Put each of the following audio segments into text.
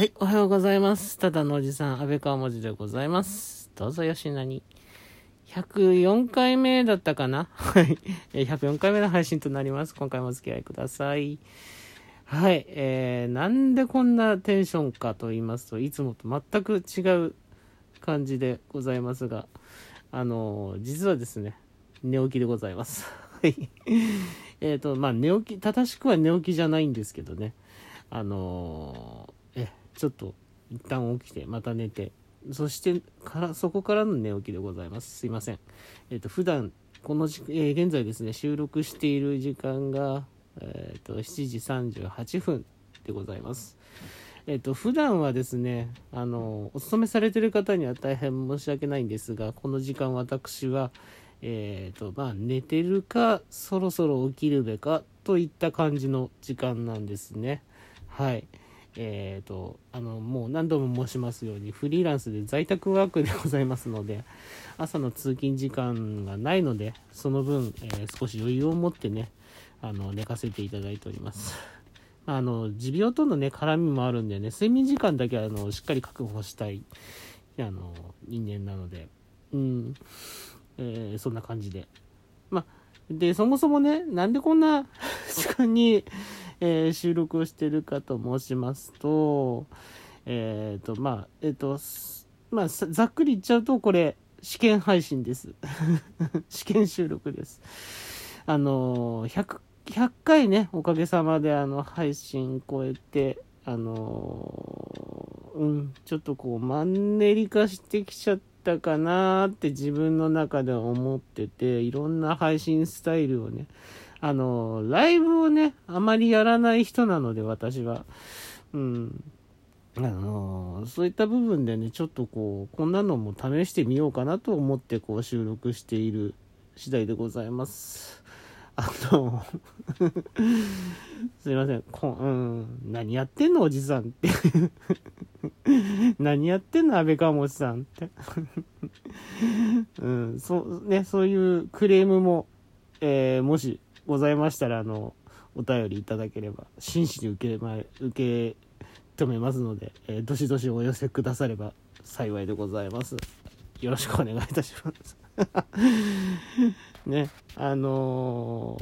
はい、おはようございます。ただのおじさん、安倍川文字でございます。どうぞよしなに。104回目だったかな？はい。104回目の配信となります。今回もお付き合いください。はい。えー、なんでこんなテンションかと言いますと、いつもと全く違う感じでございますが、あのー実はですね、寝起きでございます。はい。えっと、まあ、寝起き、正しくは寝起きじゃないんですけどね。あのーえちょっと一旦起きてまた寝てそしてからそこからの寝起きでございます。すいません。えっ、と普段この時、えー現在ですね収録している時間が、えー、と7時38分でございます。えっ、と普段はですねあのお勤めされてる方には大変申し訳ないんですがこの時間私はえーとまあ、寝てるかそろそろ起きるべかといった感じの時間なんですね。はい。えーとあのもう何度も申しますようにフリーランスで在宅ワークでございますので朝の通勤時間がないのでその分、えー少し余裕を持ってねあの寝かせていただいております。あの持病とのね絡みもあるんでね睡眠時間だけあのしっかり確保したいあの人間なのでうん、えーそんな感じで。までそもそもねなんでこんな 時間にえー収録をしてるかと申しますと、えっ、と、まあ、えっ、と、まあ、ざっくり言っちゃうと、これ、試験配信です。試験収録です。あの、100、100回ね、おかげさまで、あの、配信超えて、あのうん、ちょっとこう、マンネリ化してきちゃったかなーって自分の中では思ってて、いろんな配信スタイルをね、あの、ライブをね、あまりやらない人なので、私は。うん。あの、そういった部分でね、ちょっとこう、こんなのも試してみようかなと思って、こう、収録している次第でございます。あの、すいません。こうん、何やってんの、おじさんって。何やってんの、安倍川持さんって。うん、そう、ね、そういうクレームも、えーもしございましたら、あの、お便りいただければ、真摯に受けま、受け止めますので、えーどしどしお寄せくだされば幸いでございます。よろしくお願いいたします。ね、あの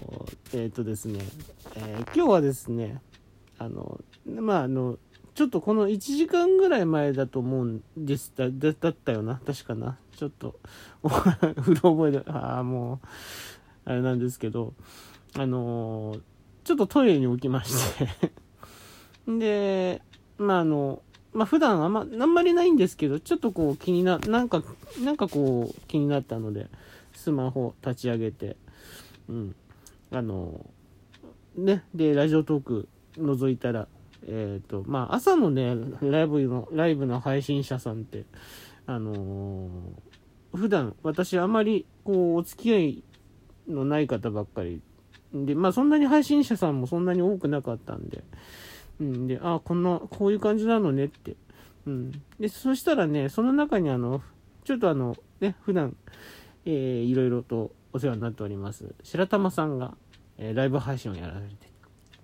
ーえっ、とですね、えー今日はですね、あの、まあ、あの、ちょっとこの1時間ぐらい前だと思うんですだだだったよな確かなちょっとうろ覚えでああもうあれなんですけどあのーちょっとトイレに置きまして。でまああのまあ普段あんまあんまりないんですけどちょっとこう気にななんかなんかこう気になったのでスマホ立ち上げてうん。あのねでラジオトーク覗いたらえっ、とまあ朝のねライブのライブの配信者さんってあの普段私あまりこうお付き合いのない方ばっかりでまあそんなに配信者さんもそんなに多くなかったんで。うんであこんなこういう感じなのねって。うん。でそしたらねその中にあのちょっとあのね普段えーいろいろとお世話になっております白玉さんが、えーライブ配信をやられて。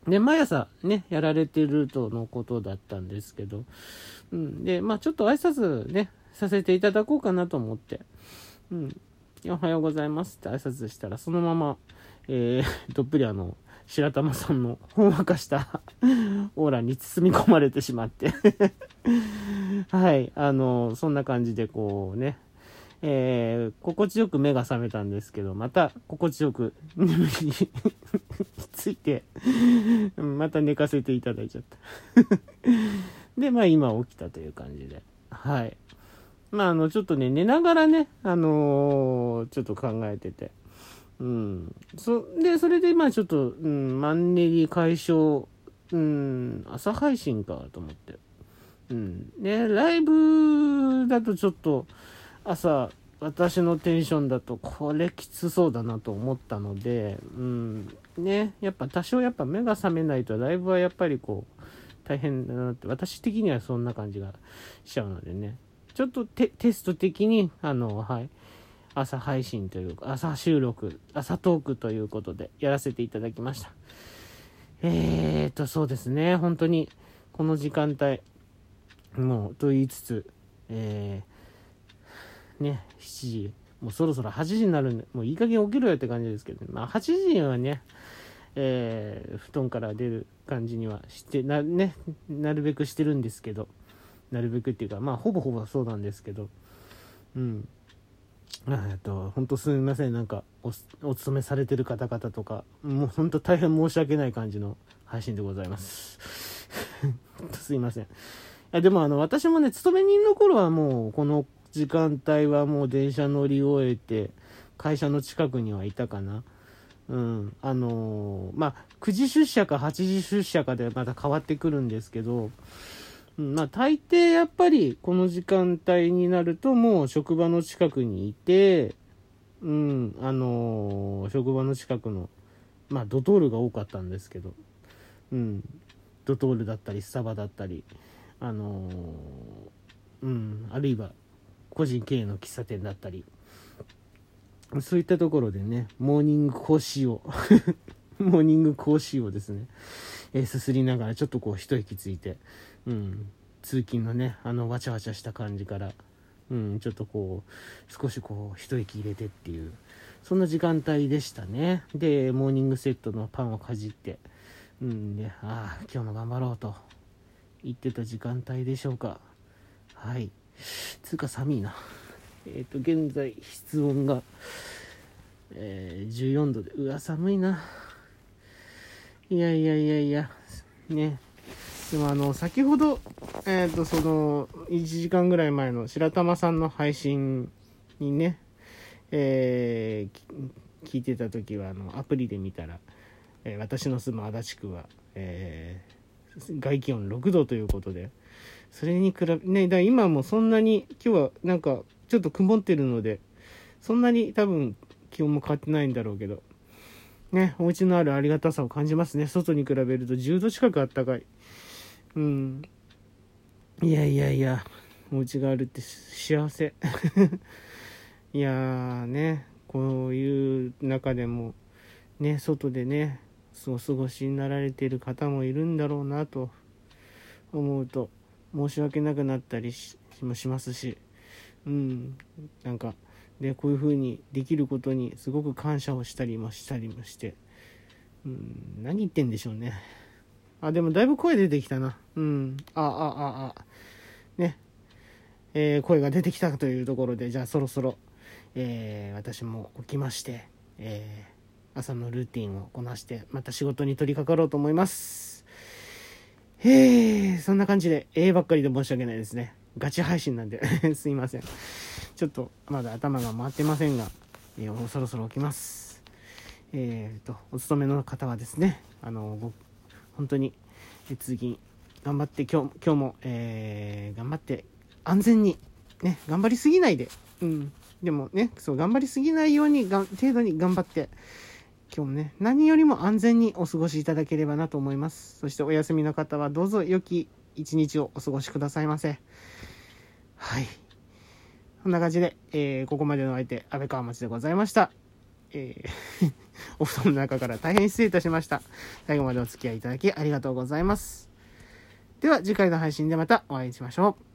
で、毎朝ね、やられてるとのことだったんですけど、うん。で、まあちょっと挨拶ね、させていただこうかなと思って、うん。おはようございますって挨拶したら、そのまま、えー、どっぷりあの、白玉さんの ほんわかした オーラに包み込まれてしまって はい、あの、そんな感じでこうね、えー、心地よく目が覚めたんですけど、また心地よく眠りについて、また寝かせていただいちゃった。で、まあ今起きたという感じで。はい。まああの、ちょっとね、寝ながらね、あのーちょっと考えてて。うん。そ、で、それでまあちょっと、うん、マンネリ解消、うん、朝配信かと思って。うん。ね、ライブだとちょっと、朝、私のテンションだとこれきつそうだなと思ったので、うん、ね、やっぱ多少やっぱ目が覚めないとライブはやっぱりこう大変だなって私的にはそんな感じがしちゃうのでね、ちょっとテテスト的にあの、はい、朝配信というか朝収録、朝トークということでやらせていただきました。えーと、そうですね、本当にこの時間帯、もうと言いつつ、えー、ね、7時、もうそろそろ8時になるんで、もういい加減起きろよって感じですけど、まあ8時にはね、えー、布団から出る感じにはしてな,、ね、なるべくしてるんですけどなるべくっていうかまあほぼほぼそうなんですけどうん。えっと本当すみません。なんかおお勤めされてる方々とかもう本当大変申し訳ない感じの配信でございます。すいません。いやでもあの私もね勤め人の頃はもうこの時間帯はもう電車乗り終えて会社の近くにはいたかな。うん、あのー、まあ、9時出社か8時出社かでまた変わってくるんですけど、まあ、大抵やっぱりこの時間帯になるともう職場の近くにいて、うん、あのー、職場の近くの、まあ、ドトールが多かったんですけど、うん、ドトールだったり、スタバだったり、あのー、うん、あるいは個人経営の喫茶店だったり、そういったところでね、モーニング講師を モーニング講師をですね、えー、すすりながらちょっとこう一息ついて、うん、通勤のね、あのわちゃわちゃした感じから、うん、ちょっとこう、少しこう一息入れてっていう、そんな時間帯でしたね。で、モーニングセットのパンをかじって、うんで、ああ、今日も頑張ろうと言ってた時間帯でしょうか。はい。つうか寒いな。えっ、ー、と、現在、室温が、えー、14度で、うわ、寒いな。いやいやいやいや、ね。でもあの、先ほど、えっ、ー、と、その、1時間ぐらい前の白玉さんの配信にね、えー、聞いてた時は、あの、アプリで見たら、えー、私の住む足立区は、えー、外気温6度ということで、それに比べ、ね、だ今もそんなに、今日はなんか、ちょっと曇ってるので、そんなに多分気温も変わってないんだろうけど、ね、お家のあるありがたさを感じますね。外に比べると10度近くあったかい。うん。いやいやいや、お家があるって幸せ。いやーね、こういう中でも、ね、外でね、お過ごしになられている方もいるんだろうなと思うと、申し訳なくなったりしもしますし、うん、なんかでこういう風にできることにすごく感謝をしたりもしたりもして、うん、何言ってんでしょうねあでもだいぶ声出てきたな。うん。ああああ。ね。えー、声が出てきたというところでじゃあそろそろ、えー、私も起きまして、えー、朝のルーティンをこなしてまた仕事に取り掛かろうと思います。へえそんな感じでええばっかりで申し訳ないですね。ガチ配信なんで すいません。ちょっとまだ頭が回ってませんが、えー、そろそろ起きます。えーと、お勤めの方はですね、あの、本当に、え通勤、頑張って、今日今日も、えー、頑張って安全に、ね、頑張りすぎないで、うん、でもね、そう、頑張りすぎないようにが、程度に頑張って、今日もね、何よりも安全にお過ごしいただければなと思います。そしてお休みの方はどうぞ良き一日をお過ごしくださいませ。はい。こんな感じで、えー、ここまでの相手、安倍川町でございました。えーお布団の中から大変失礼いたしました。最後までお付き合いいただきありがとうございます。では次回の配信でまたお会いしましょう。